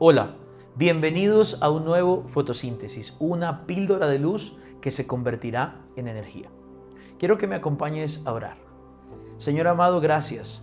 Hola, bienvenidos a un nuevo fotosíntesis, una píldora de luz que se convertirá en energía. Quiero que me acompañes a orar. Señor amado, gracias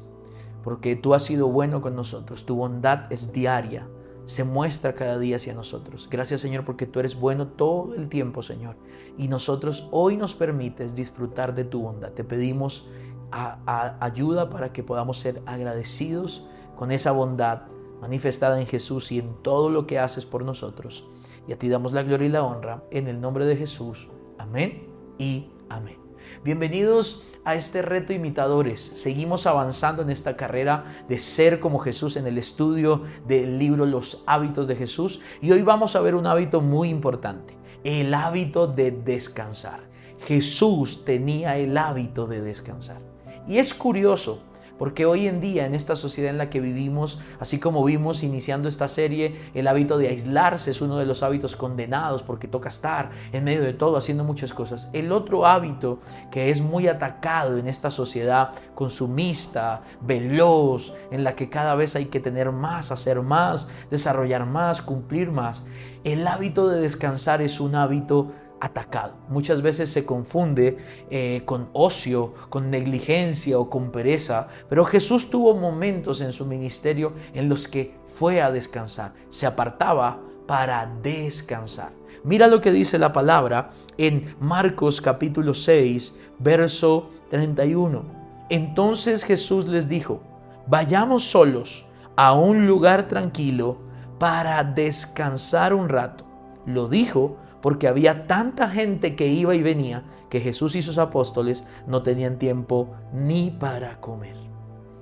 porque tú has sido bueno con nosotros. Tu bondad es diaria, se muestra cada día hacia nosotros. Gracias Señor porque tú eres bueno todo el tiempo, Señor. Y nosotros hoy nos permites disfrutar de tu bondad. Te pedimos ayuda para que podamos ser agradecidos con esa bondad manifestada en Jesús y en todo lo que haces por nosotros. Y a ti damos la gloria y la honra en el nombre de Jesús. Amén y amén. Bienvenidos a este reto imitadores. Seguimos avanzando en esta carrera de ser como Jesús en el estudio del libro Los hábitos de Jesús. Y hoy vamos a ver un hábito muy importante, el hábito de descansar. Jesús tenía el hábito de descansar. Y es curioso porque hoy en día, en esta sociedad en la que vivimos, así como vimos iniciando esta serie, el hábito de aislarse es uno de los hábitos condenados porque toca estar en medio de todo haciendo muchas cosas. El otro hábito que es muy atacado en esta sociedad consumista, veloz, en la que cada vez hay que tener más, hacer más, desarrollar más, cumplir más, el hábito de descansar es un hábito atacado. Muchas veces se confunde eh, con ocio, con negligencia o con pereza, pero Jesús tuvo momentos en su ministerio en los que fue a descansar, se apartaba para descansar. Mira lo que dice la palabra en Marcos capítulo 6, verso 31. Entonces Jesús les dijo, vayamos solos a un lugar tranquilo para descansar un rato. Lo dijo porque había tanta gente que iba y venía que Jesús y sus apóstoles no tenían tiempo ni para comer.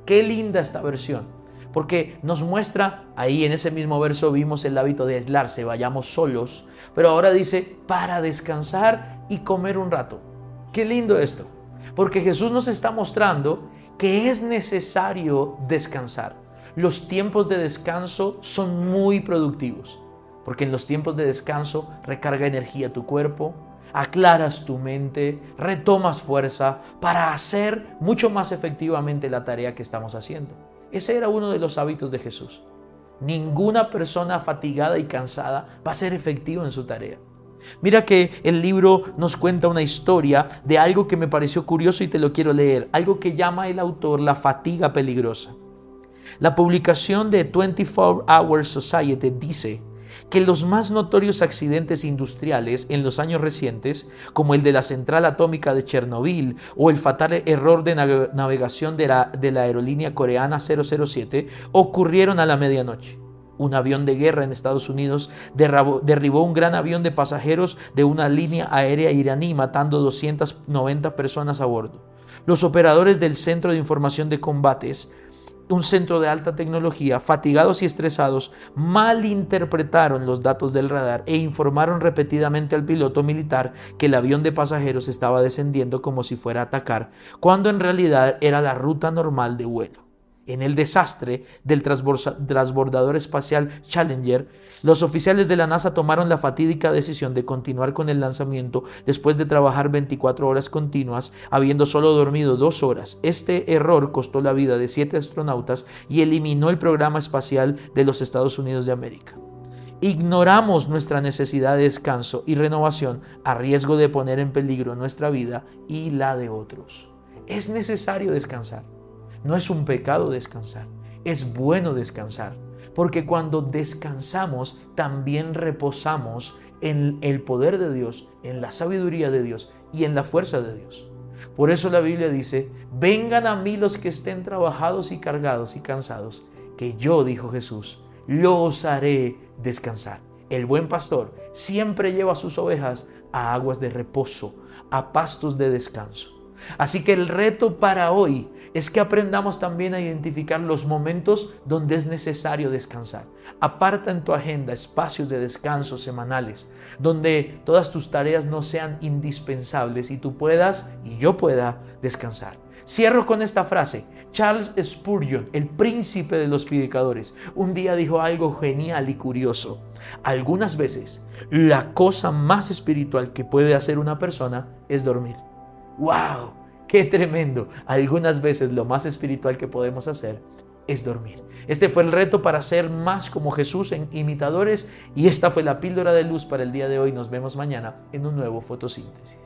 Qué linda esta versión, porque nos muestra, ahí en ese mismo verso vimos el hábito de aislarse, vayamos solos, pero ahora dice para descansar y comer un rato. Qué lindo esto, porque Jesús nos está mostrando que es necesario descansar. Los tiempos de descanso son muy productivos porque en los tiempos de descanso recarga energía tu cuerpo, aclaras tu mente, retomas fuerza para hacer mucho más efectivamente la tarea que estamos haciendo. Ese era uno de los hábitos de Jesús. Ninguna persona fatigada y cansada va a ser efectiva en su tarea. Mira que el libro nos cuenta una historia de algo que me pareció curioso y te lo quiero leer, algo que llama el autor la fatiga peligrosa. La publicación de 24 Hour Society dice, que los más notorios accidentes industriales en los años recientes, como el de la central atómica de Chernobyl o el fatal error de navegación de la, aerolínea coreana 007, ocurrieron a la medianoche. Un avión de guerra en Estados Unidos derribó un gran avión de pasajeros de una línea aérea iraní, matando 290 personas a bordo. Los operadores del Centro de Información de Combates un centro de alta tecnología, fatigados y estresados, malinterpretaron los datos del radar e informaron repetidamente al piloto militar que el avión de pasajeros estaba descendiendo como si fuera a atacar, cuando en realidad era la ruta normal de vuelo. En el desastre del transbordador espacial Challenger, los oficiales de la NASA tomaron la fatídica decisión de continuar con el lanzamiento después de trabajar 24 horas continuas, habiendo solo dormido dos horas. Este error costó la vida de siete astronautas y eliminó el programa espacial de los Estados Unidos de América. Ignoramos nuestra necesidad de descanso y renovación a riesgo de poner en peligro nuestra vida y la de otros. Es necesario descansar. No es un pecado descansar, es bueno descansar, porque cuando descansamos también reposamos en el poder de Dios, en la sabiduría de Dios y en la fuerza de Dios. Por eso la Biblia dice, vengan a mí los que estén trabajados y cargados y cansados, que yo, dijo Jesús, los haré descansar. El buen pastor siempre lleva a sus ovejas a aguas de reposo, a pastos de descanso. Así que el reto para hoy es que aprendamos también a identificar los momentos donde es necesario descansar. Aparta en tu agenda espacios de descanso semanales, donde todas tus tareas no sean indispensables y tú puedas y yo pueda descansar. Cierro con esta frase. Charles Spurgeon, el príncipe de los predicadores, un día dijo algo genial y curioso. Algunas veces la cosa más espiritual que puede hacer una persona es dormir. ¡Wow! ¡Qué tremendo! Algunas veces lo más espiritual que podemos hacer es dormir. Este fue el reto para ser más como Jesús en imitadores y esta fue la píldora de luz para el día de hoy. Nos vemos mañana en un nuevo fotosíntesis.